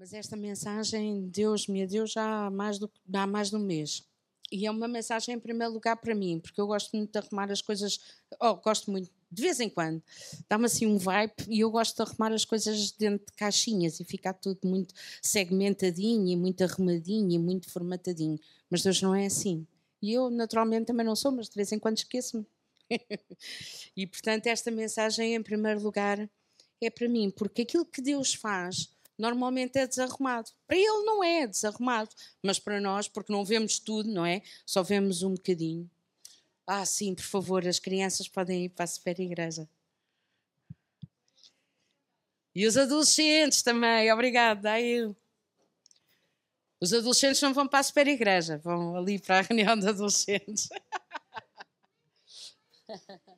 Mas esta mensagem Deus me deu já há mais, do, há mais de um mês. E é uma mensagem, em primeiro lugar, para mim, porque eu gosto muito de arrumar as coisas. Oh, gosto muito, de vez em quando. Dá-me assim um vibe e eu gosto de arrumar as coisas dentro de caixinhas e ficar tudo muito segmentadinho e muito arrumadinho e muito formatadinho. Mas Deus não é assim. E eu, naturalmente, também não sou, mas de vez em quando esqueço-me. e, portanto, esta mensagem, em primeiro lugar, é para mim, porque aquilo que Deus faz normalmente é desarrumado. Para ele não é desarrumado, mas para nós, porque não vemos tudo, não é? Só vemos um bocadinho. Ah, sim, por favor, as crianças podem ir para a super igreja. E os adolescentes também, obrigado, daí. Os adolescentes não vão para a super igreja, vão ali para a reunião de adolescentes.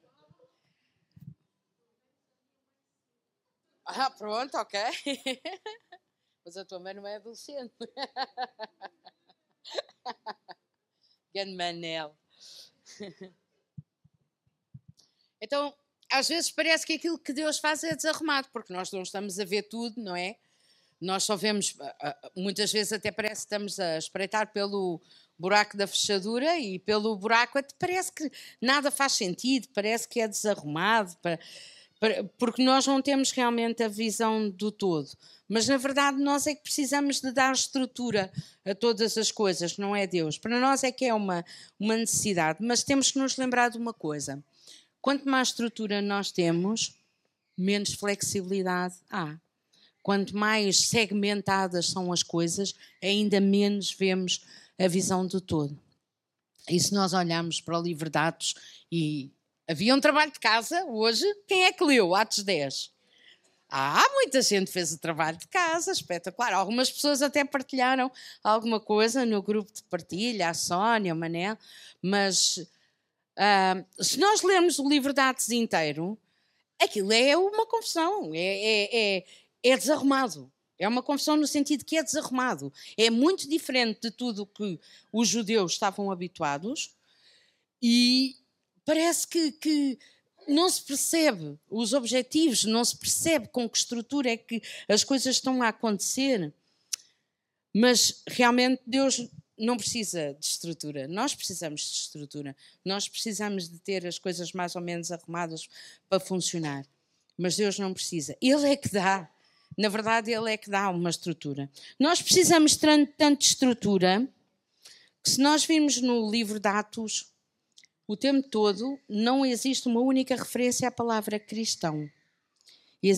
Ah, pronto, ok. Mas a tua mãe não é adolescente. Grande Manel. Então, às vezes parece que aquilo que Deus faz é desarrumado, porque nós não estamos a ver tudo, não é? Nós só vemos, ah, ah, muitas vezes até parece que estamos a espreitar pelo buraco da fechadura e pelo buraco parece que nada faz sentido, parece que é desarrumado porque nós não temos realmente a visão do todo. Mas na verdade nós é que precisamos de dar estrutura a todas as coisas, não é Deus. Para nós é que é uma, uma necessidade, mas temos que nos lembrar de uma coisa: quanto mais estrutura nós temos, menos flexibilidade há. Quanto mais segmentadas são as coisas, ainda menos vemos a visão do todo. E se nós olharmos para o livro de Atos e Havia um trabalho de casa hoje. Quem é que leu Atos 10? Ah, muita gente fez o trabalho de casa, espetacular. Algumas pessoas até partilharam alguma coisa no grupo de partilha, a Sónia, o Manel, mas uh, se nós lermos o livro de Atos inteiro, aquilo é uma confusão, é, é, é, é desarrumado. É uma confusão no sentido que é desarrumado. É muito diferente de tudo que os judeus estavam habituados e parece que, que não se percebe os objetivos, não se percebe com que estrutura é que as coisas estão a acontecer. Mas realmente Deus não precisa de estrutura. Nós precisamos de estrutura. Nós precisamos de ter as coisas mais ou menos arrumadas para funcionar. Mas Deus não precisa. Ele é que dá. Na verdade, Ele é que dá uma estrutura. Nós precisamos de tanta estrutura que, se nós virmos no livro de Atos, o tempo todo não existe uma única referência à palavra cristão,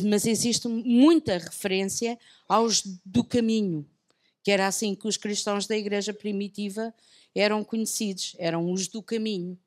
mas existe muita referência aos do caminho, que era assim que os cristãos da igreja primitiva eram conhecidos, eram os do caminho.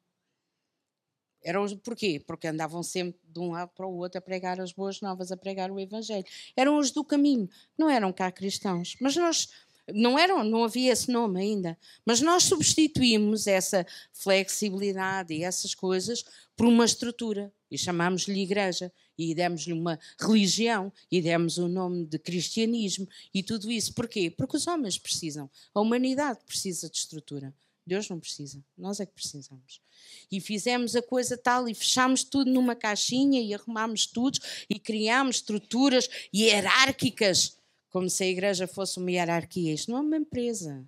Eram os, porquê? Porque andavam sempre de um lado para o outro a pregar as boas novas, a pregar o Evangelho. Eram os do caminho, não eram cá cristãos. Mas nós não, era, não havia esse nome ainda, mas nós substituímos essa flexibilidade e essas coisas por uma estrutura e chamámos-lhe igreja e demos-lhe uma religião e demos o nome de cristianismo e tudo isso. Porquê? Porque os homens precisam, a humanidade precisa de estrutura. Deus não precisa, nós é que precisamos. E fizemos a coisa tal e fechámos tudo numa caixinha e arrumámos tudo e criámos estruturas hierárquicas como se a igreja fosse uma hierarquia. Isto não é uma empresa.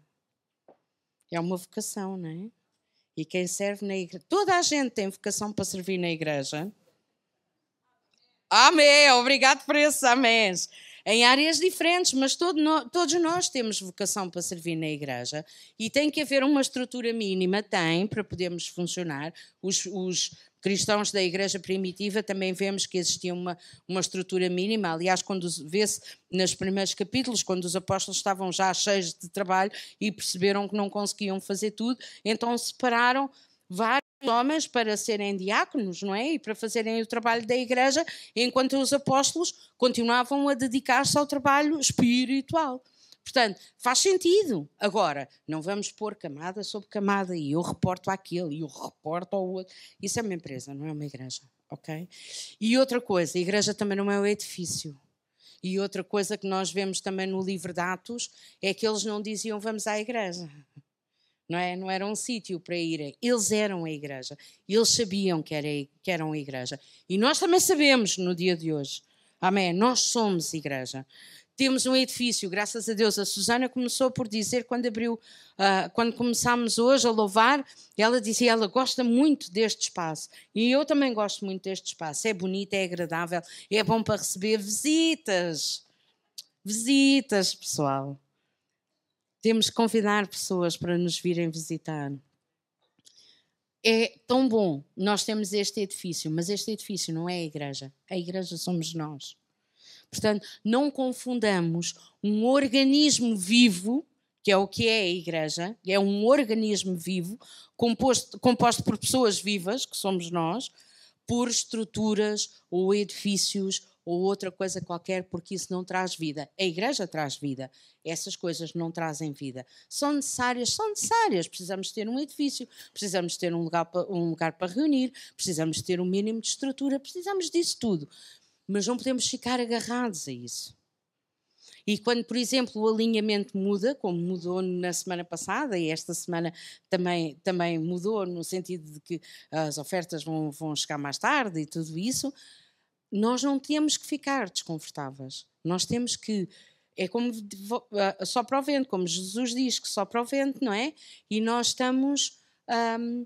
É uma vocação, não é? E quem serve na igreja. Toda a gente tem vocação para servir na igreja. Amém. Obrigado por esses amém. Em áreas diferentes, mas todo no, todos nós temos vocação para servir na igreja e tem que haver uma estrutura mínima, tem, para podermos funcionar. Os, os cristãos da igreja primitiva também vemos que existia uma, uma estrutura mínima. Aliás, quando vê-se nos primeiros capítulos, quando os apóstolos estavam já cheios de trabalho e perceberam que não conseguiam fazer tudo, então separaram homens para serem diáconos, não é? E para fazerem o trabalho da igreja, enquanto os apóstolos continuavam a dedicar-se ao trabalho espiritual. Portanto, faz sentido. Agora, não vamos pôr camada sobre camada e eu reporto àquele e eu reporto ao outro. Isso é uma empresa, não é uma igreja, ok? E outra coisa, a igreja também não é um edifício. E outra coisa que nós vemos também no livro de Atos é que eles não diziam vamos à igreja. Não, é? não era um sítio para irem. Eles eram a igreja. Eles sabiam que, era, que eram a igreja. E nós também sabemos no dia de hoje. Amém. Nós somos igreja temos um edifício, graças a Deus. A Susana começou por dizer, quando abriu, uh, quando começámos hoje a louvar, ela dizia ela gosta muito deste espaço. E eu também gosto muito deste espaço. É bonito, é agradável, é bom para receber visitas. Visitas, pessoal. Temos que convidar pessoas para nos virem visitar. É tão bom. Nós temos este edifício, mas este edifício não é a igreja. A igreja somos nós. Portanto, não confundamos um organismo vivo, que é o que é a igreja, é um organismo vivo, composto, composto por pessoas vivas, que somos nós, por estruturas ou edifícios ou outra coisa qualquer, porque isso não traz vida. A igreja traz vida. Essas coisas não trazem vida. São necessárias, são necessárias. Precisamos ter um edifício, precisamos ter um lugar, um lugar para reunir, precisamos ter um mínimo de estrutura, precisamos disso tudo mas não podemos ficar agarrados a isso. E quando, por exemplo, o alinhamento muda, como mudou na semana passada, e esta semana também, também mudou, no sentido de que as ofertas vão, vão chegar mais tarde e tudo isso, nós não temos que ficar desconfortáveis. Nós temos que. É como só para o vento, como Jesus diz que só para o vento, não é? E nós estamos. Um,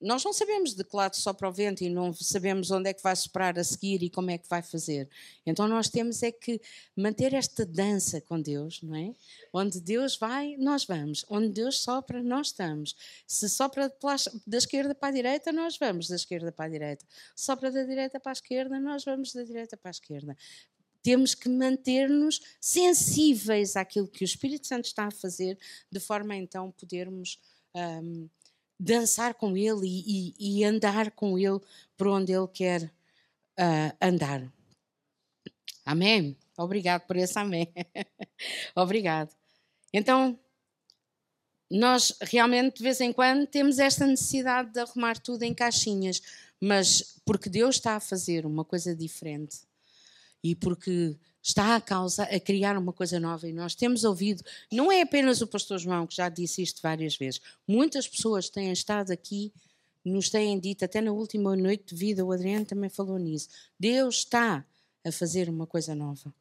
nós não sabemos de que lado sopra o vento e não sabemos onde é que vai soprar a seguir e como é que vai fazer. Então nós temos é que manter esta dança com Deus, não é? Onde Deus vai, nós vamos. Onde Deus sopra, nós estamos. Se sopra da esquerda para a direita, nós vamos da esquerda para a direita. Sopra da direita para a esquerda, nós vamos da direita para a esquerda. Temos que manter-nos sensíveis àquilo que o Espírito Santo está a fazer, de forma a então podermos. Um, dançar com Ele e, e, e, andar com Ele por onde Ele quer uh, andar. Amém? Obrigado por esse amém. Obrigado. Então, nós realmente de vez em quando temos esta necessidade de arrumar tudo em caixinhas, mas porque Deus está a fazer uma coisa diferente e porque está a causa a criar uma coisa nova e nós temos ouvido, não é apenas o pastor João que já disse isto várias vezes, muitas pessoas têm estado aqui, nos têm dito, até na última noite de vida, o Adriano também falou nisso, Deus está a fazer uma coisa nova.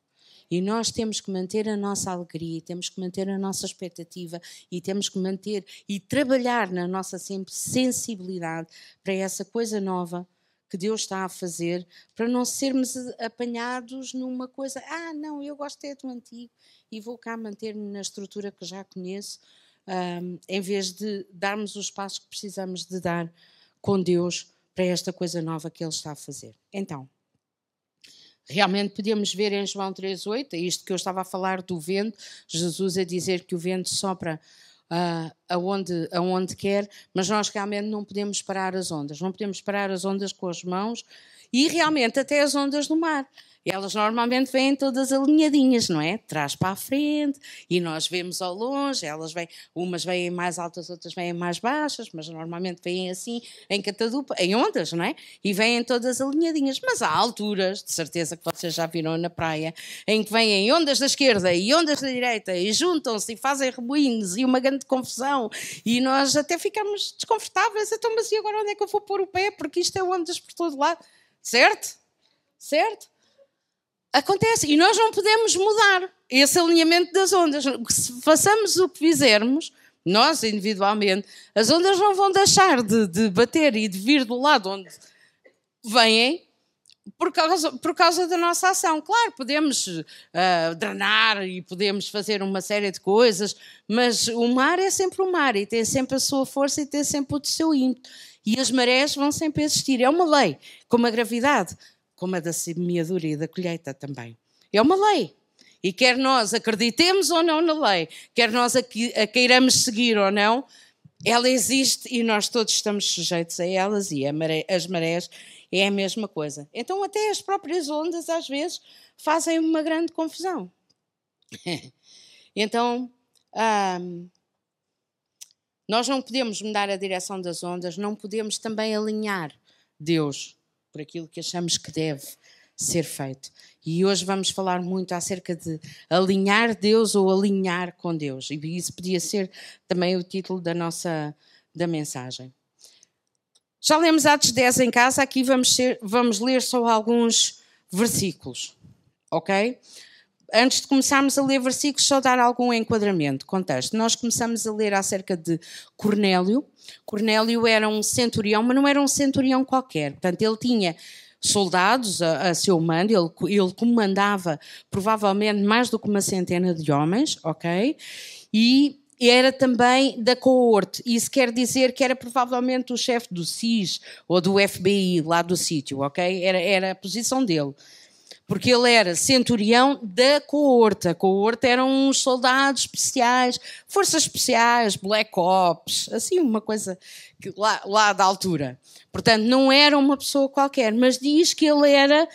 E nós temos que manter a nossa alegria, temos que manter a nossa expectativa e temos que manter e trabalhar na nossa sensibilidade para essa coisa nova que Deus está a fazer para não sermos apanhados numa coisa, ah, não, eu gosto é do antigo e vou cá manter-me na estrutura que já conheço, um, em vez de darmos os passos que precisamos de dar com Deus para esta coisa nova que Ele está a fazer. Então, realmente podemos ver em João 3,8, é isto que eu estava a falar do vento, Jesus a dizer que o vento sopra uh, aonde, aonde quer, mas nós realmente não podemos parar as ondas, não podemos parar as ondas com as mãos e realmente até as ondas do mar. Elas normalmente vêm todas alinhadinhas, não é? Trás para a frente, e nós vemos ao longe, elas vêm, umas vêm mais altas, outras vêm mais baixas, mas normalmente vêm assim, em catadupa, em ondas, não é? E vêm todas alinhadinhas. Mas há alturas, de certeza que vocês já viram na praia, em que vêm ondas da esquerda e ondas da direita, e juntam-se e fazem rebuinhos e uma grande confusão, e nós até ficamos desconfortáveis. Então, mas e agora onde é que eu vou pôr o pé? Porque isto é ondas por todo lado. Certo? Certo? Acontece. E nós não podemos mudar esse alinhamento das ondas. Se façamos o que fizermos, nós individualmente, as ondas não vão deixar de, de bater e de vir do lado onde vêm por causa, por causa da nossa ação. Claro, podemos uh, drenar e podemos fazer uma série de coisas, mas o mar é sempre o mar e tem sempre a sua força e tem sempre o seu ímpeto. E as marés vão sempre existir. É uma lei, como a gravidade, como a da semeadura e da colheita também. É uma lei. E quer nós acreditemos ou não na lei, quer nós a, a queiramos seguir ou não, ela existe e nós todos estamos sujeitos a elas e a maré, as marés é a mesma coisa. Então, até as próprias ondas, às vezes, fazem uma grande confusão. então, nós não podemos mudar a direção das ondas, não podemos também alinhar Deus por aquilo que achamos que deve ser feito. E hoje vamos falar muito acerca de alinhar Deus ou alinhar com Deus. E isso podia ser também o título da nossa da mensagem. Já lemos Atos 10 em casa, aqui vamos, ser, vamos ler só alguns versículos, ok? Antes de começarmos a ler versículos, só dar algum enquadramento, contexto. Nós começamos a ler acerca de Cornélio. Cornélio era um centurião, mas não era um centurião qualquer. Portanto, ele tinha soldados a, a seu mando, ele, ele comandava provavelmente mais do que uma centena de homens, ok? E era também da coorte. Isso quer dizer que era provavelmente o chefe do SIS ou do FBI lá do sítio, ok? Era, era a posição dele porque ele era centurião da coorte. A coorte eram uns soldados especiais, forças especiais, black ops, assim uma coisa que, lá, lá da altura. Portanto, não era uma pessoa qualquer, mas diz que ele era,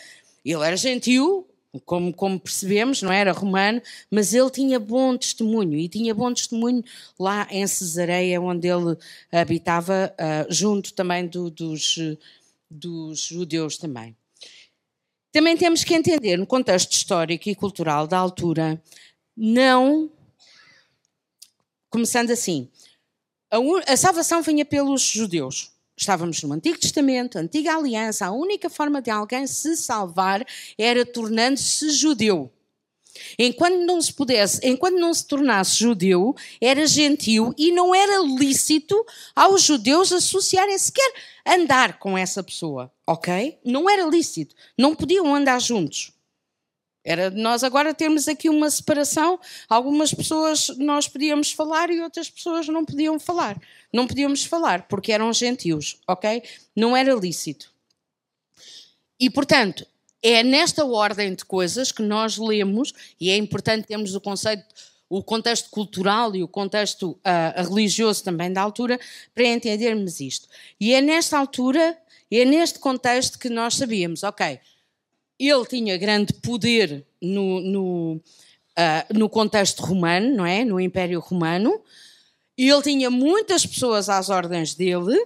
ele era gentil, como, como percebemos, não era romano, mas ele tinha bom testemunho e tinha bom testemunho lá em Cesareia, onde ele habitava, uh, junto também do, dos, dos judeus também. Também temos que entender, no contexto histórico e cultural da altura, não. Começando assim, a, a salvação vinha pelos judeus. Estávamos no Antigo Testamento, Antiga Aliança, a única forma de alguém se salvar era tornando-se judeu. Enquanto não se pudesse, enquanto não se tornasse judeu, era gentil e não era lícito aos judeus associarem sequer andar com essa pessoa, ok? Não era lícito, não podiam andar juntos. Era nós agora temos aqui uma separação. Algumas pessoas nós podíamos falar e outras pessoas não podiam falar. Não podíamos falar porque eram gentios, ok? Não era lícito. E portanto, é nesta ordem de coisas que nós lemos, e é importante termos o conceito, o contexto cultural e o contexto uh, religioso também da altura, para entendermos isto. E é nesta altura, é neste contexto que nós sabíamos, ok, ele tinha grande poder no, no, uh, no contexto romano, não é? No Império Romano, e ele tinha muitas pessoas às ordens dele,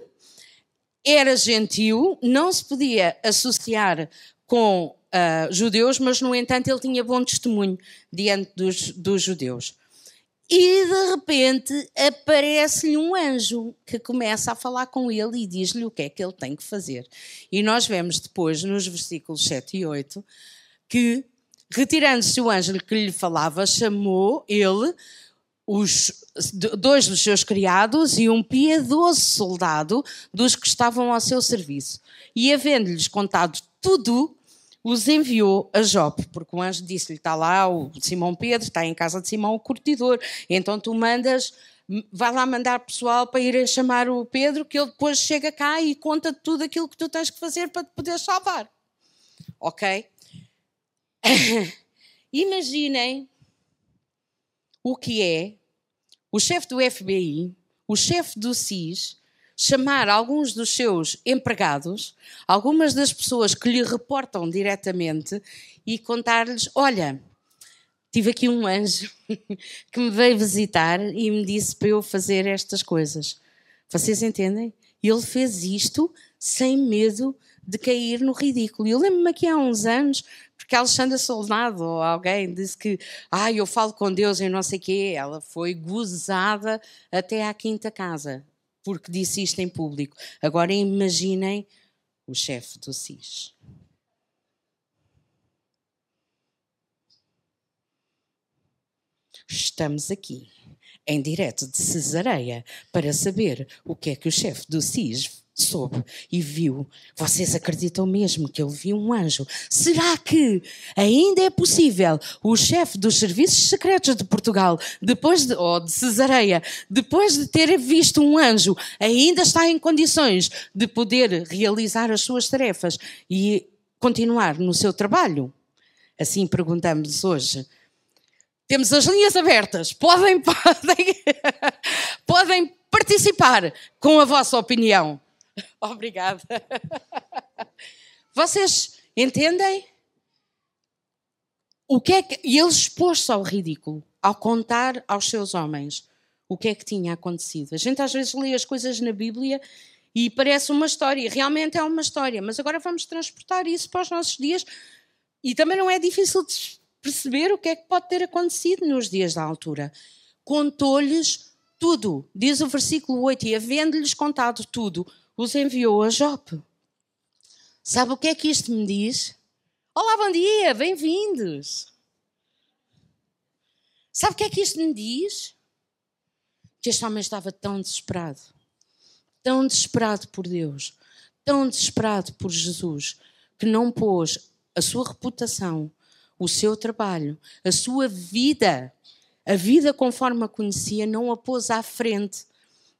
era gentil, não se podia associar com uh, judeus, mas no entanto ele tinha bom testemunho diante dos, dos judeus. E de repente aparece-lhe um anjo que começa a falar com ele e diz-lhe o que é que ele tem que fazer. E nós vemos depois, nos versículos 7 e 8, que, retirando-se o anjo que lhe falava, chamou ele os dois dos seus criados e um piedoso soldado dos que estavam ao seu serviço. E havendo-lhes contado tudo, os enviou a Jope, porque o anjo disse-lhe: está lá o Simão Pedro, está em casa de Simão o curtidor, então tu mandas, vai lá mandar pessoal para irem chamar o Pedro, que ele depois chega cá e conta tudo aquilo que tu tens que fazer para te poder salvar. Ok? Imaginem o que é o chefe do FBI, o chefe do SIS, chamar alguns dos seus empregados, algumas das pessoas que lhe reportam diretamente e contar-lhes: Olha, tive aqui um anjo que me veio visitar e me disse para eu fazer estas coisas. Vocês entendem? Ele fez isto sem medo de cair no ridículo. Eu lembro-me aqui há uns anos, porque a Alexandra Soldado ou alguém disse que ah, eu falo com Deus e não sei o quê. Ela foi gozada até à quinta casa porque disse isto em público. Agora imaginem o chefe do SIS. Estamos aqui, em direto de Cesareia, para saber o que é que o chefe do SIS soube e viu. Vocês acreditam mesmo que ele viu um anjo? Será que ainda é possível o chefe dos serviços secretos de Portugal, depois de, ou de Cesareia, depois de ter visto um anjo, ainda está em condições de poder realizar as suas tarefas e continuar no seu trabalho? Assim perguntamos hoje. Temos as linhas abertas. Podem, podem, podem participar com a vossa opinião. Obrigada. Vocês entendem? O que é que. E ele expôs-se ao ridículo, ao contar aos seus homens o que é que tinha acontecido. A gente às vezes lê as coisas na Bíblia e parece uma história, realmente é uma história, mas agora vamos transportar isso para os nossos dias e também não é difícil de perceber o que é que pode ter acontecido nos dias da altura. Contou-lhes tudo, diz o versículo 8, e havendo-lhes contado tudo, os enviou a Jope. Sabe o que é que isto me diz? Olá, bom dia, bem-vindos. Sabe o que é que isto me diz? Que este homem estava tão desesperado, tão desesperado por Deus, tão desesperado por Jesus, que não pôs a sua reputação, o seu trabalho, a sua vida, a vida conforme a conhecia, não a pôs à frente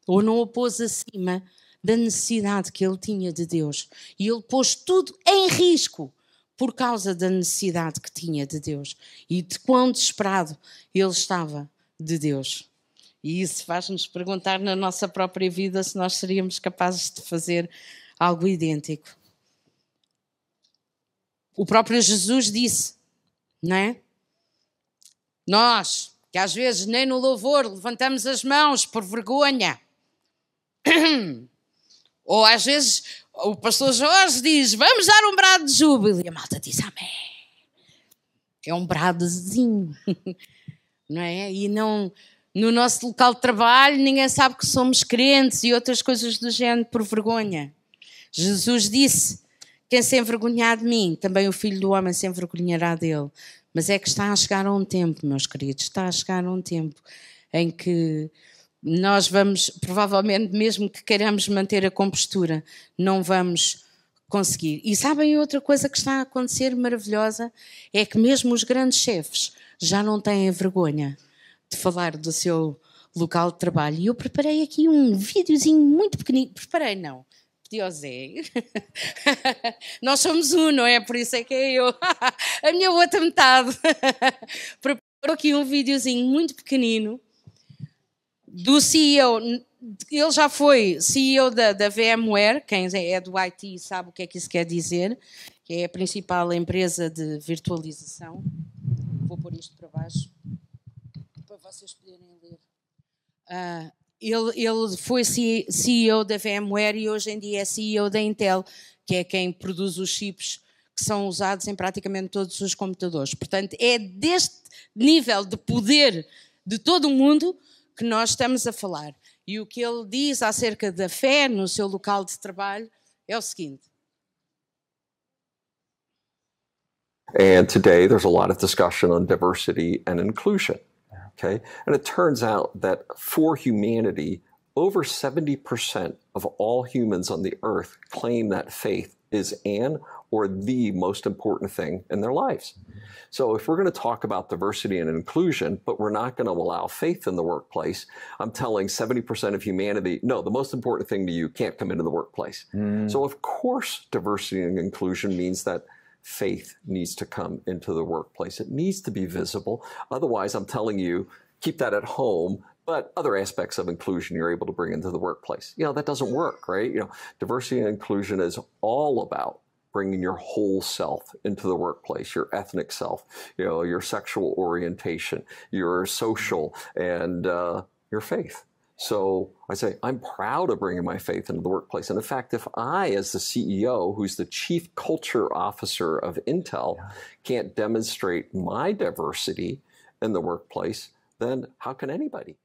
ou não a pôs acima da necessidade que ele tinha de Deus. E ele pôs tudo em risco por causa da necessidade que tinha de Deus e de quão desesperado ele estava de Deus. E isso faz-nos perguntar na nossa própria vida se nós seríamos capazes de fazer algo idêntico. O próprio Jesus disse, não é? Nós, que às vezes nem no louvor levantamos as mãos por vergonha, ou às vezes o pastor Jorge diz: Vamos dar um brado de júbilo. E a malta diz: Amém. É um bradozinho, não é? E não, no nosso local de trabalho ninguém sabe que somos crentes e outras coisas do género por vergonha. Jesus disse: Quem se envergonhar de mim, também o filho do homem se envergonhará dele. Mas é que está a chegar a um tempo, meus queridos, está a chegar a um tempo em que nós vamos, provavelmente, mesmo que queiramos manter a compostura, não vamos conseguir. E sabem outra coisa que está a acontecer maravilhosa? É que mesmo os grandes chefes já não têm vergonha de falar do seu local de trabalho. E eu preparei aqui um videozinho muito pequenino. Preparei, não. Pedi. Nós somos um, não é? Por isso é que é eu. A minha outra metade. Preparou aqui um videozinho muito pequenino do CEO, ele já foi CEO da, da VMware, quem é do IT sabe o que é que isso quer dizer, que é a principal empresa de virtualização. Vou pôr isto para baixo, para vocês poderem ler. Uh, ele, ele foi CEO da VMware e hoje em dia é CEO da Intel, que é quem produz os chips que são usados em praticamente todos os computadores. Portanto, é deste nível de poder de todo o mundo que nós estamos a falar. E o que ele diz acerca da fé no seu local de trabalho é o seguinte. And today there's a lot of discussion on diversity and inclusion. Okay? And it turns out that for humanity, over 70% of all humans on the earth claim that faith is an or the most important thing in their lives. So if we're going to talk about diversity and inclusion, but we're not going to allow faith in the workplace, I'm telling 70% of humanity, no, the most important thing to you can't come into the workplace. Mm. So of course, diversity and inclusion means that faith needs to come into the workplace. It needs to be visible. Otherwise, I'm telling you, keep that at home but other aspects of inclusion you're able to bring into the workplace. You know, that doesn't work, right? You know, diversity and inclusion is all about bringing your whole self into the workplace, your ethnic self, you know, your sexual orientation, your social, and uh, your faith. So I say, I'm proud of bringing my faith into the workplace. And in fact, if I, as the CEO, who's the chief culture officer of Intel, yeah. can't demonstrate my diversity in the workplace, then how can anybody?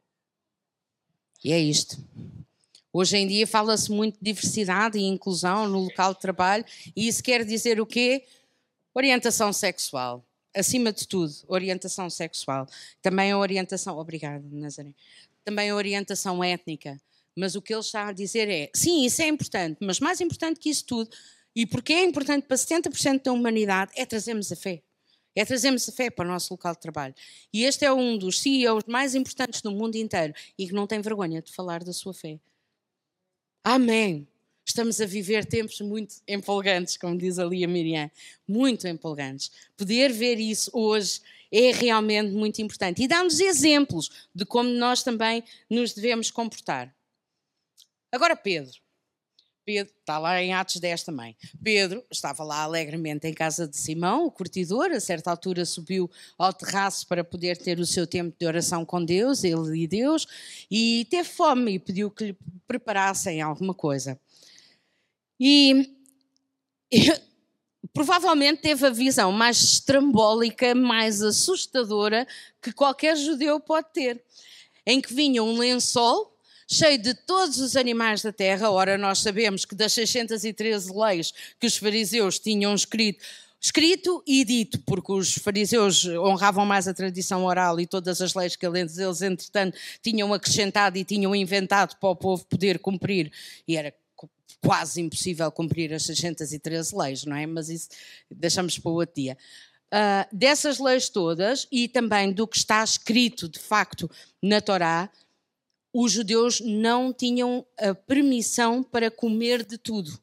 É isto. Hoje em dia fala-se muito de diversidade e inclusão no local de trabalho e isso quer dizer o quê? Orientação sexual. Acima de tudo, orientação sexual. Também a orientação. Obrigada, Nazaré. Também a orientação étnica. Mas o que ele está a dizer é: sim, isso é importante, mas mais importante que isso tudo, e porque é importante para 70% da humanidade, é trazermos a fé. É trazermos a fé para o nosso local de trabalho. E este é um dos CEOs mais importantes do mundo inteiro e que não tem vergonha de falar da sua fé. Amém. Estamos a viver tempos muito empolgantes, como diz ali a Miriam, muito empolgantes. Poder ver isso hoje é realmente muito importante e dá-nos exemplos de como nós também nos devemos comportar. Agora, Pedro. Pedro, está lá em Atos 10 também. Pedro estava lá alegremente em casa de Simão, o curtidor, a certa altura subiu ao terraço para poder ter o seu tempo de oração com Deus, ele e Deus, e teve fome e pediu que lhe preparassem alguma coisa. E, provavelmente teve a visão mais estrambólica, mais assustadora que qualquer judeu pode ter, em que vinha um lençol cheio de todos os animais da terra. Ora, nós sabemos que das 613 leis que os fariseus tinham escrito, escrito e dito, porque os fariseus honravam mais a tradição oral e todas as leis que eles, entretanto, tinham acrescentado e tinham inventado para o povo poder cumprir, e era quase impossível cumprir as 613 leis, não é? Mas isso deixamos para o outro dia. Uh, dessas leis todas e também do que está escrito de facto na Torá, os judeus não tinham a permissão para comer de tudo.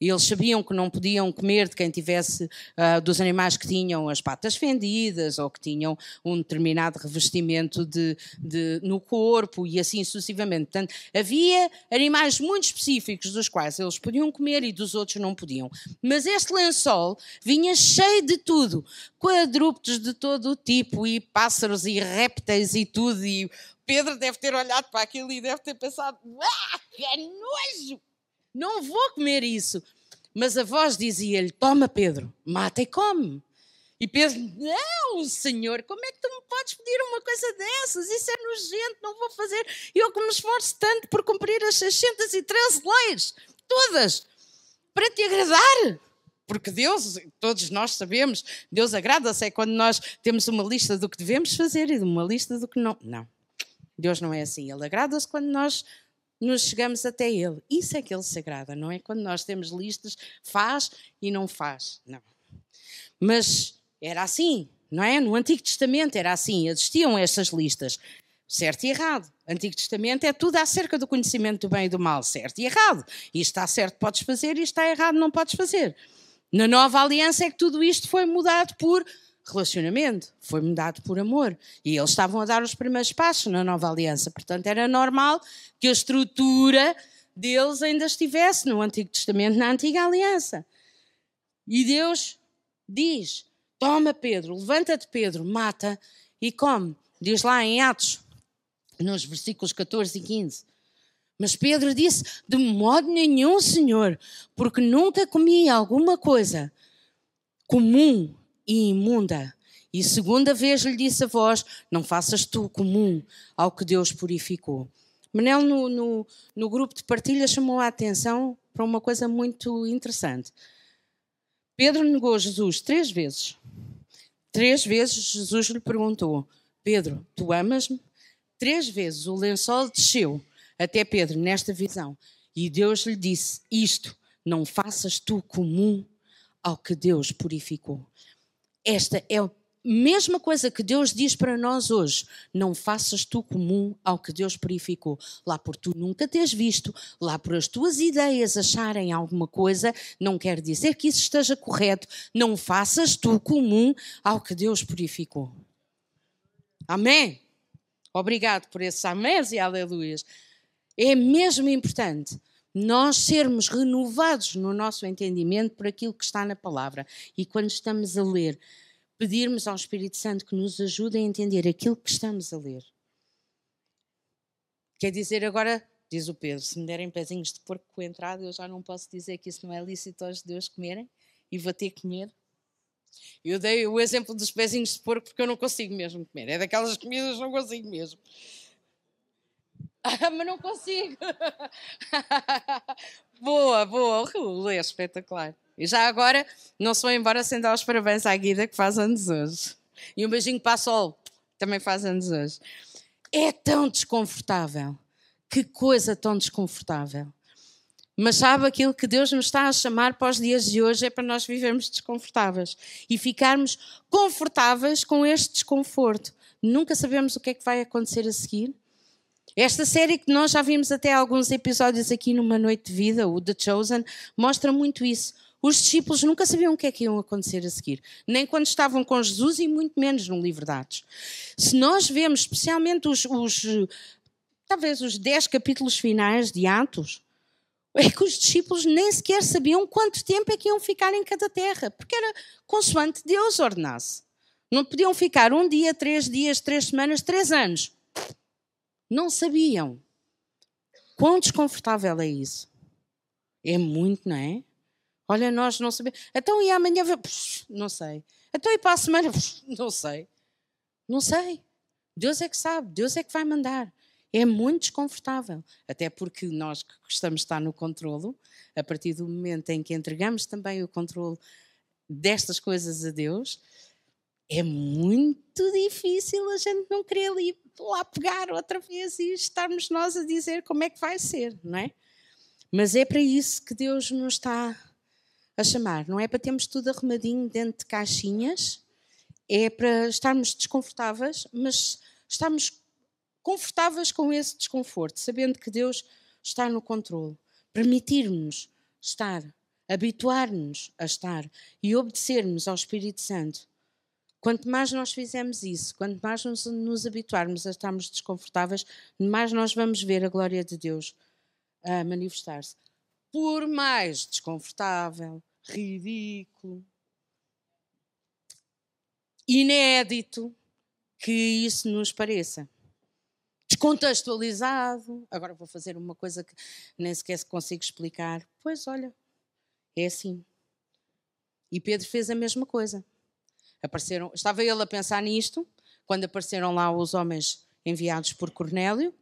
Eles sabiam que não podiam comer de quem tivesse uh, dos animais que tinham as patas fendidas ou que tinham um determinado revestimento de, de, no corpo e assim sucessivamente. Portanto, havia animais muito específicos dos quais eles podiam comer e dos outros não podiam. Mas este lençol vinha cheio de tudo, quadrúpedes de todo o tipo e pássaros e répteis e tudo. E Pedro deve ter olhado para aquilo e deve ter pensado: ah, que nojo! Não vou comer isso. Mas a voz dizia-lhe: Toma, Pedro, mata e come. E Pedro, não, Senhor, como é que tu me podes pedir uma coisa dessas? Isso é nojento, não vou fazer. Eu que me esforço tanto por cumprir as 613 leis, todas, para te agradar. Porque Deus, todos nós sabemos, Deus agrada-se é quando nós temos uma lista do que devemos fazer e uma lista do que não. Não. Deus não é assim. Ele agrada-se quando nós nos chegamos até Ele. Isso é que Ele se agrada, não é? Quando nós temos listas, faz e não faz. Não. Mas era assim, não é? No Antigo Testamento era assim, existiam estas listas. Certo e errado. Antigo Testamento é tudo acerca do conhecimento do bem e do mal, certo e errado. Isto está certo, podes fazer, isto está errado, não podes fazer. Na nova aliança é que tudo isto foi mudado por relacionamento, foi-me dado por amor. E eles estavam a dar os primeiros passos na nova aliança. Portanto, era normal que a estrutura deles ainda estivesse no Antigo Testamento, na Antiga Aliança. E Deus diz: Toma, Pedro, levanta-te, Pedro, mata e come. Diz lá em Atos, nos versículos 14 e 15. Mas Pedro disse: De modo nenhum, Senhor, porque nunca comi alguma coisa comum e imunda. E segunda vez lhe disse a voz: Não faças tu comum ao que Deus purificou. Manel, no, no, no grupo de partilha, chamou a atenção para uma coisa muito interessante. Pedro negou Jesus três vezes. Três vezes Jesus lhe perguntou: Pedro, tu amas-me? Três vezes o lençol desceu até Pedro nesta visão. E Deus lhe disse: Isto não faças tu comum ao que Deus purificou. Esta é a mesma coisa que Deus diz para nós hoje. Não faças tu comum ao que Deus purificou. Lá por tu nunca teres visto, lá por as tuas ideias acharem alguma coisa, não quer dizer que isso esteja correto. Não faças tu comum ao que Deus purificou. Amém? Obrigado por esses améns e aleluias. É mesmo importante nós sermos renovados no nosso entendimento por aquilo que está na palavra. E quando estamos a ler, pedirmos ao Espírito Santo que nos ajude a entender aquilo que estamos a ler. Quer dizer, agora, diz o Pedro, se me derem pezinhos de porco com entrada, eu já não posso dizer que isso não é lícito aos judeus comerem e vou ter que comer. Eu dei o exemplo dos pezinhos de porco porque eu não consigo mesmo comer. É daquelas comidas que não consigo mesmo. Mas não consigo. boa, boa. O é espetacular. E já agora, não se embora sem dar os parabéns à Guida, que faz anos hoje. E um beijinho para a Sol, também faz anos hoje. É tão desconfortável. Que coisa tão desconfortável. Mas sabe aquilo que Deus nos está a chamar para os dias de hoje é para nós vivermos desconfortáveis e ficarmos confortáveis com este desconforto. Nunca sabemos o que é que vai acontecer a seguir. Esta série que nós já vimos até alguns episódios aqui numa noite de vida, o The Chosen, mostra muito isso. Os discípulos nunca sabiam o que é que iam acontecer a seguir, nem quando estavam com Jesus e muito menos no livro de Atos. Se nós vemos especialmente os, os talvez os dez capítulos finais de Atos, é que os discípulos nem sequer sabiam quanto tempo é que iam ficar em cada terra, porque era consoante Deus ordenasse. Não podiam ficar um dia, três dias, três semanas, três anos não sabiam. Quão desconfortável é isso? É muito, não é? Olha, nós não sabemos. Então e amanhã? Não sei. Então e para a semana? Não sei. Não sei. Deus é que sabe, Deus é que vai mandar. É muito desconfortável. Até porque nós que gostamos de estar no controlo, a partir do momento em que entregamos também o controle destas coisas a Deus, é muito difícil a gente não querer ir lá pegar outra vez e estarmos nós a dizer como é que vai ser, não é? Mas é para isso que Deus nos está a chamar, não é para termos tudo arrumadinho dentro de caixinhas, é para estarmos desconfortáveis, mas estarmos confortáveis com esse desconforto, sabendo que Deus está no controle, permitir-nos estar, habituar-nos a estar e obedecermos ao Espírito Santo. Quanto mais nós fizermos isso, quanto mais nos, nos habituarmos a estarmos desconfortáveis, mais nós vamos ver a glória de Deus a manifestar-se. Por mais desconfortável, ridículo, inédito que isso nos pareça descontextualizado. Agora vou fazer uma coisa que nem sequer consigo explicar. Pois olha, é assim. E Pedro fez a mesma coisa. Apareceram, estava ele a pensar nisto quando apareceram lá os homens enviados por Cornélio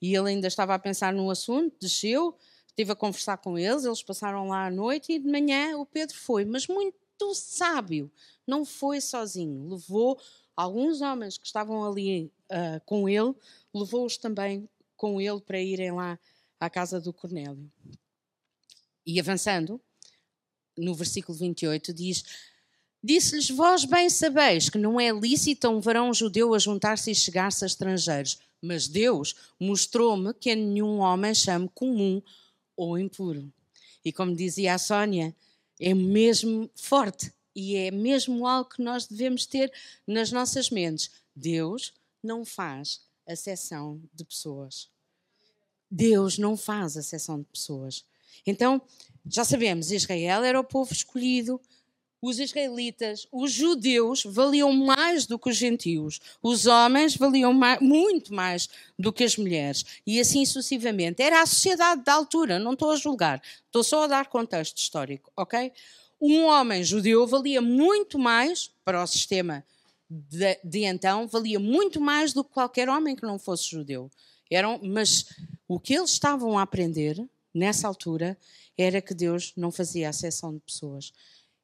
e ele ainda estava a pensar no assunto, desceu, esteve a conversar com eles, eles passaram lá à noite e de manhã o Pedro foi, mas muito sábio, não foi sozinho, levou alguns homens que estavam ali uh, com ele, levou-os também com ele para irem lá à casa do Cornélio. E avançando, no versículo 28, diz: Disse-lhes: Vós bem sabeis que não é lícito a um varão judeu a juntar-se e chegar-se a estrangeiros, mas Deus mostrou-me que a nenhum homem chame comum ou impuro. E como dizia a Sónia, é mesmo forte e é mesmo algo que nós devemos ter nas nossas mentes. Deus não faz acessão de pessoas. Deus não faz acessão de pessoas. Então, já sabemos, Israel era o povo escolhido, os israelitas, os judeus valiam mais do que os gentios, os homens valiam mais, muito mais do que as mulheres, e assim sucessivamente. Era a sociedade da altura, não estou a julgar, estou só a dar contexto histórico, ok? Um homem judeu valia muito mais para o sistema de, de, então valia muito mais do que qualquer homem que não fosse judeu. Eram, mas o que eles estavam a aprender nessa altura era que Deus não fazia acessão de pessoas.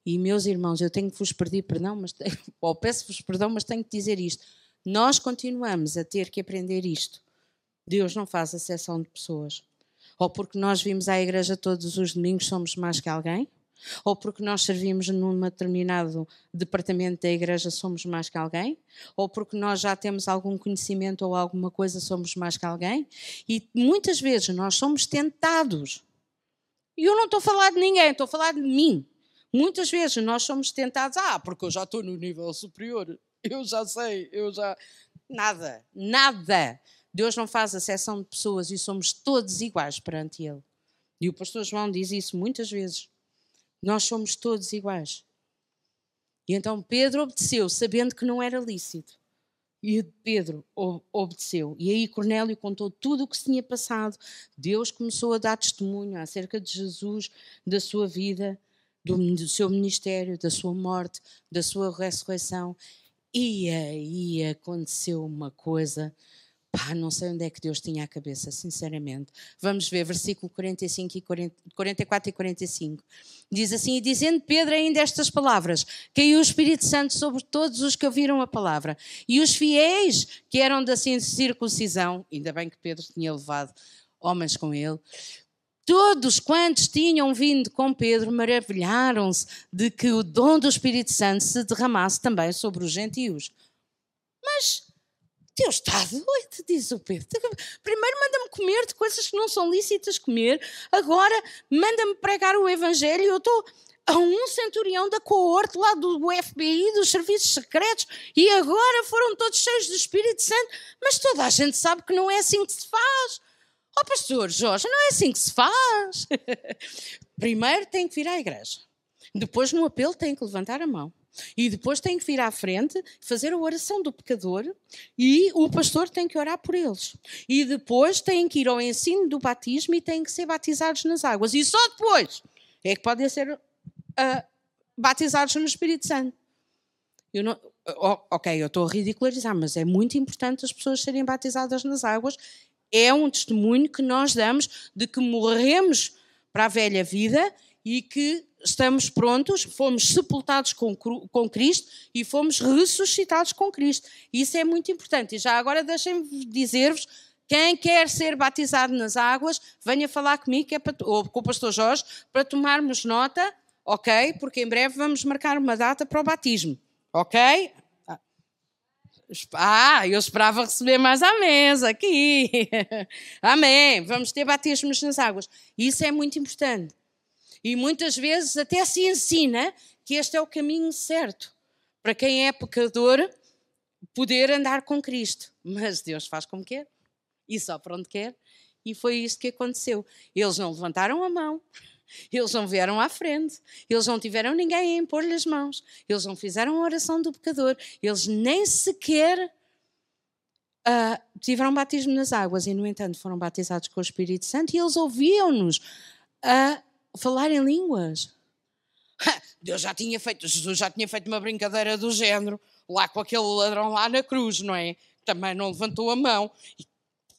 E meus irmãos, eu tenho que vos pedir perdão, mas ou peço-vos perdão, mas tenho que dizer isto. Nós continuamos a ter que aprender isto. Deus não faz acessão de pessoas. Ou porque nós vimos à igreja todos os domingos somos mais que alguém? Ou porque nós servimos num determinado departamento da igreja somos mais que alguém? Ou porque nós já temos algum conhecimento ou alguma coisa somos mais que alguém? E muitas vezes nós somos tentados. E eu não estou a falar de ninguém, estou a falar de mim. Muitas vezes nós somos tentados, ah, porque eu já estou no nível superior, eu já sei, eu já. Nada, nada. Deus não faz acessão de pessoas e somos todos iguais perante Ele. E o pastor João diz isso muitas vezes. Nós somos todos iguais. E então Pedro obedeceu, sabendo que não era lícito. E Pedro obedeceu. E aí Cornélio contou tudo o que se tinha passado. Deus começou a dar testemunho acerca de Jesus, da sua vida, do, do seu ministério, da sua morte, da sua ressurreição. E aí aconteceu uma coisa Pá, não sei onde é que Deus tinha a cabeça, sinceramente. Vamos ver, versículo 45 e 40, 44 e 45. Diz assim: E dizendo Pedro ainda estas palavras, caiu o Espírito Santo sobre todos os que ouviram a palavra. E os fiéis que eram da circuncisão, ainda bem que Pedro tinha levado homens com ele, todos quantos tinham vindo com Pedro maravilharam-se de que o dom do Espírito Santo se derramasse também sobre os gentios. Mas Deus está doido, diz o Pedro. Primeiro manda-me comer de coisas que não são lícitas comer, agora manda-me pregar o Evangelho. Eu estou a um centurião da coorte lá do FBI, dos serviços secretos, e agora foram todos cheios do Espírito Santo. Mas toda a gente sabe que não é assim que se faz. Oh, pastor Jorge, não é assim que se faz. Primeiro tem que vir à igreja. Depois, no apelo, tem que levantar a mão. E depois tem que vir à frente, fazer a oração do pecador e o pastor tem que orar por eles. E depois têm que ir ao ensino do batismo e têm que ser batizados nas águas. E só depois é que podem ser uh, batizados no Espírito Santo. Eu não, ok, eu estou a ridicularizar, mas é muito importante as pessoas serem batizadas nas águas. É um testemunho que nós damos de que morremos para a velha vida e que estamos prontos, fomos sepultados com, com Cristo e fomos ressuscitados com Cristo. Isso é muito importante. E já agora deixem-me dizer-vos quem quer ser batizado nas águas, venha falar comigo, é para, ou com o pastor Jorge, para tomarmos nota, ok? Porque em breve vamos marcar uma data para o batismo, ok? Ah, eu esperava receber mais à mesa aqui. Amém. Vamos ter batismos nas águas. Isso é muito importante. E muitas vezes até se ensina que este é o caminho certo para quem é pecador poder andar com Cristo. Mas Deus faz como quer e só para onde quer. E foi isto que aconteceu. Eles não levantaram a mão, eles não vieram à frente, eles não tiveram ninguém a impor-lhe as mãos, eles não fizeram a oração do pecador, eles nem sequer uh, tiveram batismo nas águas e, no entanto, foram batizados com o Espírito Santo e eles ouviam-nos a falar em línguas. Deus já tinha feito, Jesus já tinha feito uma brincadeira do género, lá com aquele ladrão lá na cruz, não é? Também não levantou a mão. E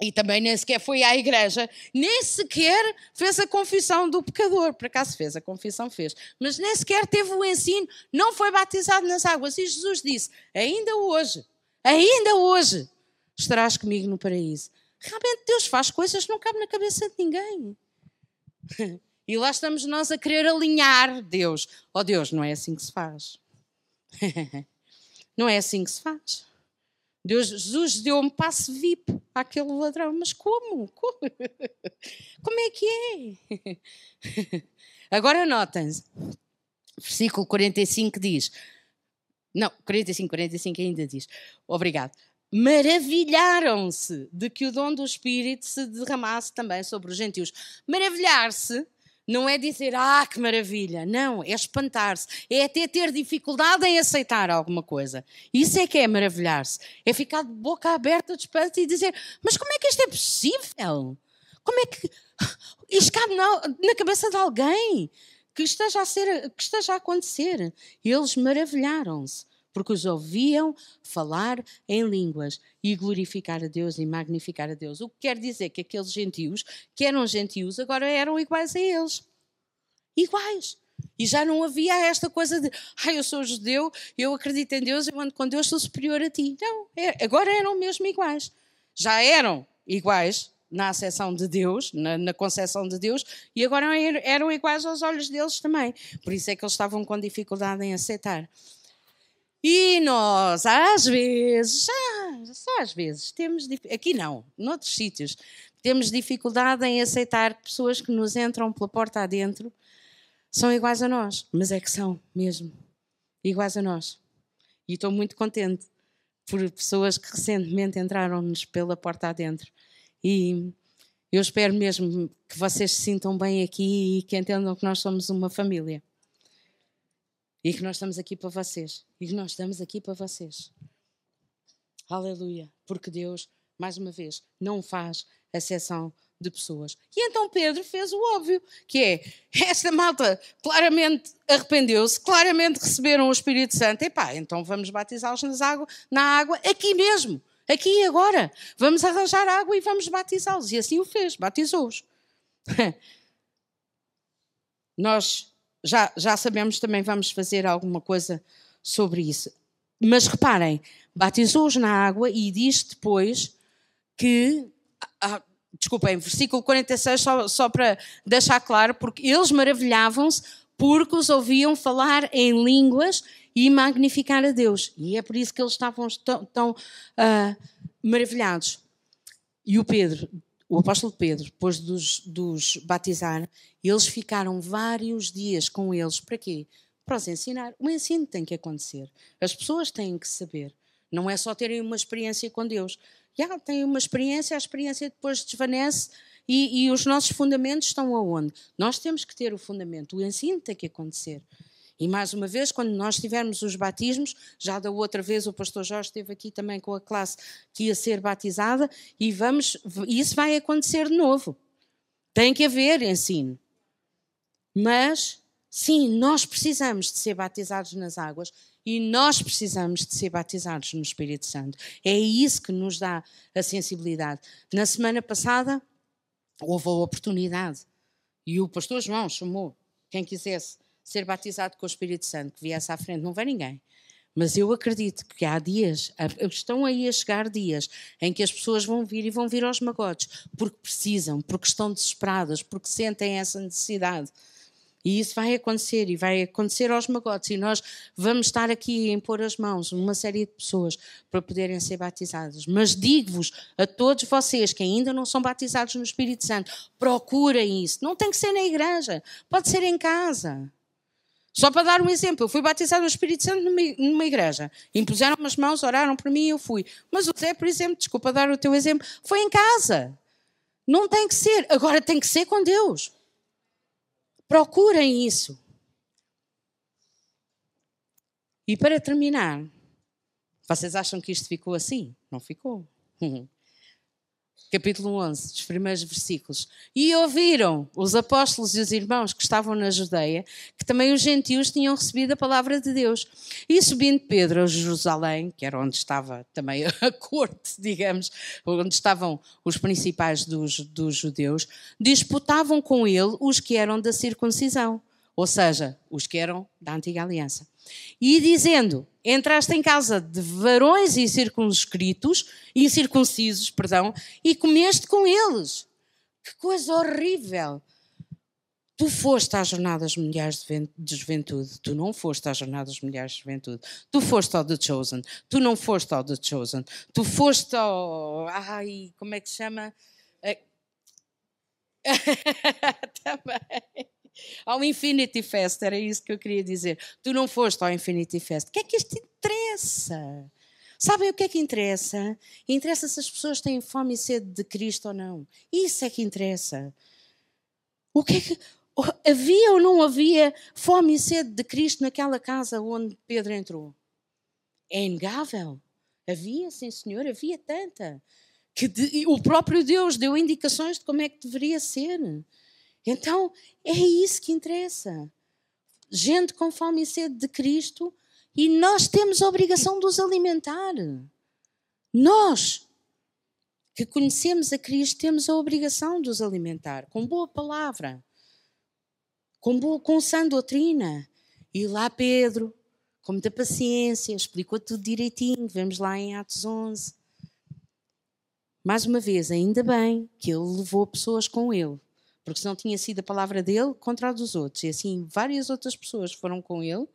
e também nem sequer foi à igreja, nem sequer fez a confissão do pecador. Por acaso fez, a confissão fez. Mas nem sequer teve o ensino, não foi batizado nas águas. E Jesus disse: Ainda hoje, ainda hoje, estarás comigo no paraíso. Realmente Deus faz coisas que não cabem na cabeça de ninguém. E lá estamos nós a querer alinhar Deus. Oh Deus, não é assim que se faz. Não é assim que se faz. Deus, Jesus deu um passe VIP àquele ladrão. Mas como? Como, como é que é? Agora notem-se. Versículo 45 diz. Não, 45, 45 ainda diz. Obrigado. Maravilharam-se de que o dom do Espírito se derramasse também sobre os gentios. Maravilhar-se não é dizer, ah, que maravilha. Não, é espantar-se. É até ter dificuldade em aceitar alguma coisa. Isso é que é maravilhar-se. É ficar de boca aberta de espanto e dizer, mas como é que isto é possível? Como é que isto cabe na, na cabeça de alguém que esteja a, ser, que esteja a acontecer? Eles maravilharam-se porque os ouviam falar em línguas e glorificar a Deus e magnificar a Deus. O que quer dizer que aqueles gentios, que eram gentios, agora eram iguais a eles. Iguais. E já não havia esta coisa de, ah, eu sou judeu, eu acredito em Deus, eu ando com Deus, sou superior a ti. Não, é, agora eram mesmo iguais. Já eram iguais na acessão de Deus, na, na concepção de Deus, e agora eram iguais aos olhos deles também. Por isso é que eles estavam com dificuldade em aceitar. E nós, às vezes, só às vezes, temos. Aqui não, noutros sítios, temos dificuldade em aceitar que pessoas que nos entram pela porta adentro são iguais a nós, mas é que são mesmo iguais a nós. E estou muito contente por pessoas que recentemente entraram-nos pela porta adentro. E eu espero mesmo que vocês se sintam bem aqui e que entendam que nós somos uma família. E que nós estamos aqui para vocês. E que nós estamos aqui para vocês. Aleluia. Porque Deus, mais uma vez, não faz exceção de pessoas. E então Pedro fez o óbvio, que é, esta malta claramente arrependeu-se, claramente receberam o Espírito Santo, e pá, então vamos batizá-los na água aqui mesmo, aqui e agora. Vamos arranjar água e vamos batizá-los. E assim o fez, batizou-os. Nós já, já sabemos também vamos fazer alguma coisa sobre isso. Mas reparem, batizou-os na água e diz depois que. Ah, ah desculpem, versículo 46, só, só para deixar claro, porque eles maravilhavam-se porque os ouviam falar em línguas e magnificar a Deus. E é por isso que eles estavam tão, tão uh, maravilhados. E o Pedro o apóstolo Pedro, depois de os, dos batizar, eles ficaram vários dias com eles. Para quê? Para os ensinar. O ensino tem que acontecer. As pessoas têm que saber. Não é só terem uma experiência com Deus. Já têm uma experiência, a experiência depois desvanece e, e os nossos fundamentos estão aonde? Nós temos que ter o fundamento. O ensino tem que acontecer. E mais uma vez, quando nós tivermos os batismos, já da outra vez o pastor Jorge esteve aqui também com a classe que ia ser batizada, e vamos, isso vai acontecer de novo. Tem que haver ensino. Mas, sim, nós precisamos de ser batizados nas águas e nós precisamos de ser batizados no Espírito Santo. É isso que nos dá a sensibilidade. Na semana passada, houve a oportunidade e o pastor João chamou quem quisesse ser batizado com o Espírito Santo, que viesse à frente, não vem ninguém. Mas eu acredito que há dias, estão aí a chegar dias em que as pessoas vão vir e vão vir aos magotes, porque precisam, porque estão desesperadas, porque sentem essa necessidade. E isso vai acontecer, e vai acontecer aos magotes, e nós vamos estar aqui a impor as mãos uma série de pessoas para poderem ser batizadas. Mas digo-vos a todos vocês que ainda não são batizados no Espírito Santo, procurem isso. Não tem que ser na igreja, pode ser em casa. Só para dar um exemplo, eu fui batizado no Espírito Santo numa, igreja. Impuseram as mãos, oraram por mim e eu fui. Mas o Zé, por exemplo, desculpa dar o teu exemplo, foi em casa. Não tem que ser. Agora tem que ser com Deus. Procurem isso. E para terminar, vocês acham que isto ficou assim? Não ficou. Capítulo 11, os primeiros versículos. E ouviram os apóstolos e os irmãos que estavam na Judeia que também os gentios tinham recebido a palavra de Deus. E subindo Pedro a Jerusalém, que era onde estava também a corte, digamos, onde estavam os principais dos, dos judeus, disputavam com ele os que eram da circuncisão, ou seja, os que eram da antiga aliança. E dizendo: Entraste em casa de varões incircunscritos, incircuncisos, perdão, e comeste com eles. Que coisa horrível! Tu foste às jornadas mundiais de juventude, tu não foste às jornadas mundiais de juventude, tu foste ao The Chosen, tu não foste ao The Chosen, tu foste ao. Ai, como é que se chama? Também. Ao Infinity Fest, era isso que eu queria dizer. Tu não foste ao Infinity Fest. O que é que isto interessa? Sabem o que é que interessa? Interessa se as pessoas têm fome e sede de Cristo ou não. Isso é que interessa. O que é que havia ou não havia fome e sede de Cristo naquela casa onde Pedro entrou? É inegável. Havia, sim, senhor, havia tanta. Que de, o próprio Deus deu indicações de como é que deveria ser. Então, é isso que interessa. Gente com fome e sede de Cristo e nós temos a obrigação de os alimentar. Nós que conhecemos a Cristo temos a obrigação de os alimentar com boa palavra, com, boa, com sã doutrina. E lá Pedro, com muita paciência, explicou tudo direitinho. Vemos lá em Atos 11. Mais uma vez, ainda bem que ele levou pessoas com ele porque senão tinha sido a palavra dele contra a dos outros. E assim várias outras pessoas foram com ele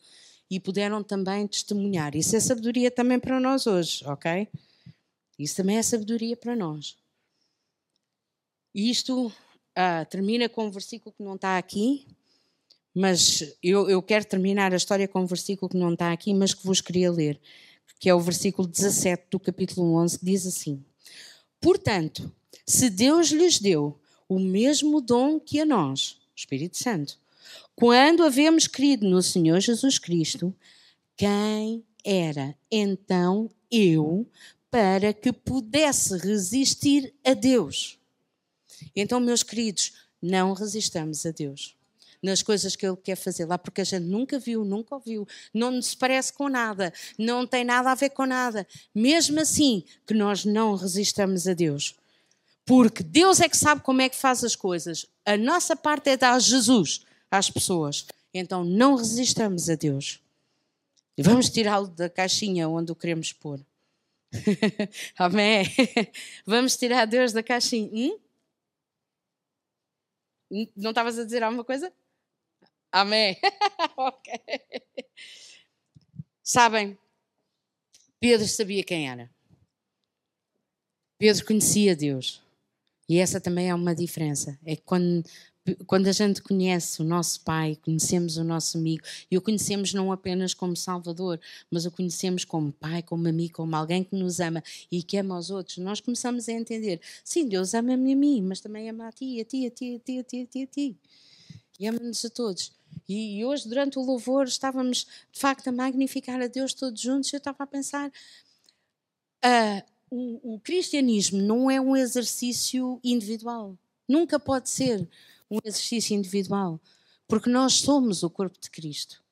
e puderam também testemunhar. Isso é sabedoria também para nós hoje, ok? Isso também é sabedoria para nós. E isto ah, termina com um versículo que não está aqui, mas eu, eu quero terminar a história com um versículo que não está aqui, mas que vos queria ler, que é o versículo 17 do capítulo 11, que diz assim: Portanto, se Deus lhes deu o mesmo dom que a nós, o Espírito Santo. Quando havemos crido no Senhor Jesus Cristo, quem era então eu para que pudesse resistir a Deus? Então, meus queridos, não resistamos a Deus nas coisas que Ele quer fazer lá, porque a gente nunca viu, nunca ouviu, não se parece com nada, não tem nada a ver com nada. Mesmo assim, que nós não resistamos a Deus. Porque Deus é que sabe como é que faz as coisas. A nossa parte é dar Jesus às pessoas. Então não resistamos a Deus. Vamos tirá-lo da caixinha onde o queremos pôr. Amém. Vamos tirar Deus da caixinha. Hum? Não estavas a dizer alguma coisa? Amém. ok. Sabem, Pedro sabia quem era. Pedro conhecia Deus. E essa também é uma diferença. É que quando, quando a gente conhece o nosso Pai, conhecemos o nosso amigo, e o conhecemos não apenas como Salvador, mas o conhecemos como Pai, como amigo, como alguém que nos ama e que ama aos outros, nós começamos a entender: sim, Deus ama-me a mim, mas também ama a ti, a ti, a ti, a ti, a ti, a ti, a ti. E ama-nos a todos. E, hoje, durante o louvor, estávamos de facto a magnificar a Deus todos juntos. Eu estava a pensar. Uh, o, o cristianismo não é um exercício individual. Nunca pode ser um exercício individual. Porque nós somos o corpo de Cristo.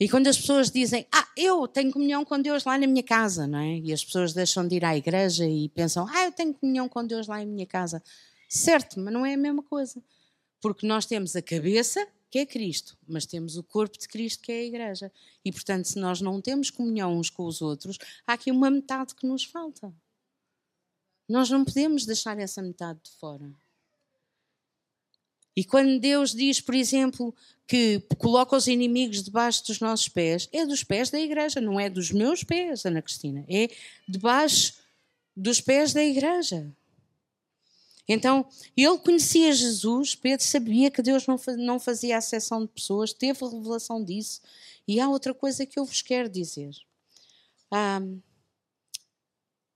E quando as pessoas dizem, ah, eu tenho comunhão com Deus lá na minha casa, não é? E as pessoas deixam de ir à igreja e pensam, ah, eu tenho comunhão com Deus lá em minha casa. Certo, mas não é a mesma coisa. Porque nós temos a cabeça, que é Cristo, mas temos o corpo de Cristo, que é a Igreja. E, portanto, se nós não temos comunhão uns com os outros, há aqui uma metade que nos falta. Nós não podemos deixar essa metade de fora. E quando Deus diz, por exemplo, que coloca os inimigos debaixo dos nossos pés, é dos pés da igreja, não é dos meus pés, Ana Cristina, é debaixo dos pés da igreja. Então, ele conhecia Jesus, Pedro sabia que Deus não fazia acessão de pessoas, teve a revelação disso. E há outra coisa que eu vos quero dizer.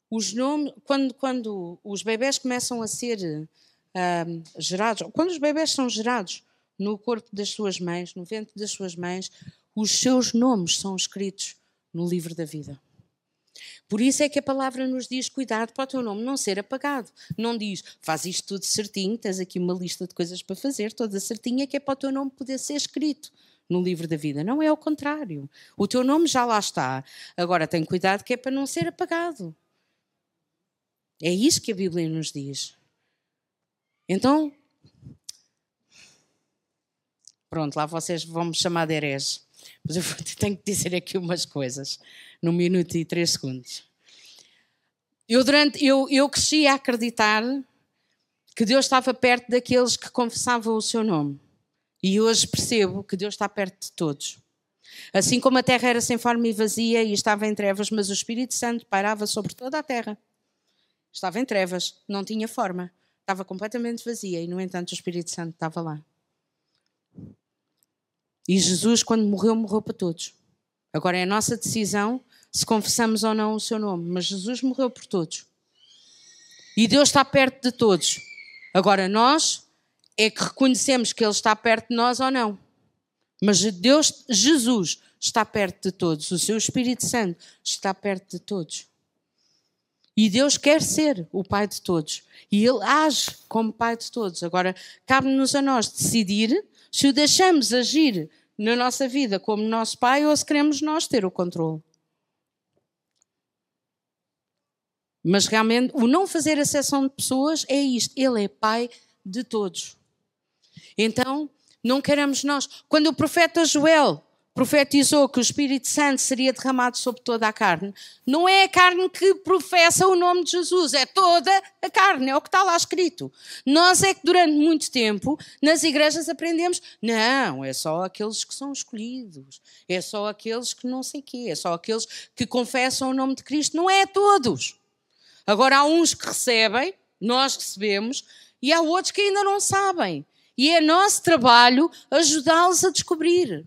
Os nomes, quando, quando os bebés começam a ser ah, gerados, quando os bebés são gerados no corpo das suas mães, no ventre das suas mães, os seus nomes são escritos no livro da vida. Por isso é que a palavra nos diz: cuidado para o teu nome não ser apagado. Não diz, faz isto tudo certinho, tens aqui uma lista de coisas para fazer, toda certinha, que é para o teu nome poder ser escrito no livro da vida. Não é o contrário. O teu nome já lá está. Agora tem cuidado que é para não ser apagado. É isso que a Bíblia nos diz. Então, pronto, lá vocês vão me chamar de herege. Mas eu tenho que dizer aqui umas coisas, num minuto e três segundos. Eu, durante, eu, eu cresci a acreditar que Deus estava perto daqueles que confessavam o seu nome. E hoje percebo que Deus está perto de todos. Assim como a terra era sem forma e vazia e estava em trevas, mas o Espírito Santo pairava sobre toda a terra. Estava em trevas, não tinha forma, estava completamente vazia e, no entanto, o Espírito Santo estava lá. E Jesus, quando morreu, morreu para todos. Agora é a nossa decisão se confessamos ou não o seu nome, mas Jesus morreu por todos. E Deus está perto de todos. Agora nós é que reconhecemos que Ele está perto de nós ou não. Mas Deus, Jesus, está perto de todos. O seu Espírito Santo está perto de todos. E Deus quer ser o Pai de todos. E Ele age como Pai de todos. Agora, cabe-nos a nós decidir se o deixamos agir na nossa vida como nosso pai ou se queremos nós ter o controle. Mas realmente, o não fazer acessão de pessoas é isto. Ele é pai de todos. Então, não queremos nós. Quando o profeta Joel profetizou que o Espírito Santo seria derramado sobre toda a carne, não é a carne que professa o nome de Jesus, é toda a carne, é o que está lá escrito. Nós é que durante muito tempo nas igrejas aprendemos, não, é só aqueles que são escolhidos, é só aqueles que não sei quê, é só aqueles que confessam o nome de Cristo, não é todos. Agora há uns que recebem, nós recebemos, e há outros que ainda não sabem. E é nosso trabalho ajudá-los a descobrir.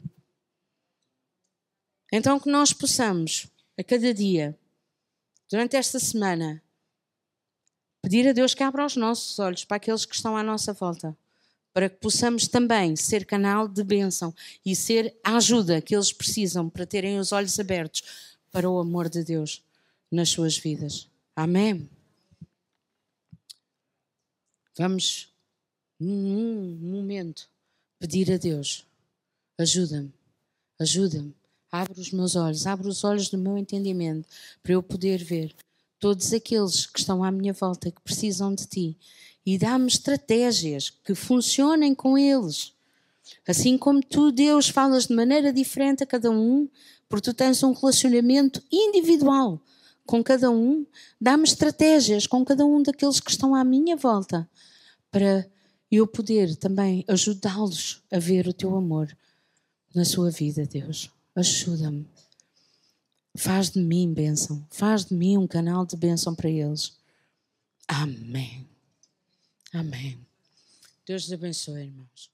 Então, que nós possamos, a cada dia, durante esta semana, pedir a Deus que abra os nossos olhos para aqueles que estão à nossa volta, para que possamos também ser canal de bênção e ser a ajuda que eles precisam para terem os olhos abertos para o amor de Deus nas suas vidas. Amém? Vamos, num momento, pedir a Deus: ajuda-me, ajuda-me Abre os meus olhos, abre os olhos do meu entendimento para eu poder ver todos aqueles que estão à minha volta que precisam de ti e dá-me estratégias que funcionem com eles. Assim como tu, Deus, falas de maneira diferente a cada um, porque tu tens um relacionamento individual com cada um, dá-me estratégias com cada um daqueles que estão à minha volta para eu poder também ajudá-los a ver o teu amor na sua vida, Deus ajuda-me. Faz de mim bênção. Faz de mim um canal de bênção para eles. Amém. Amém. Deus te abençoe, irmãos.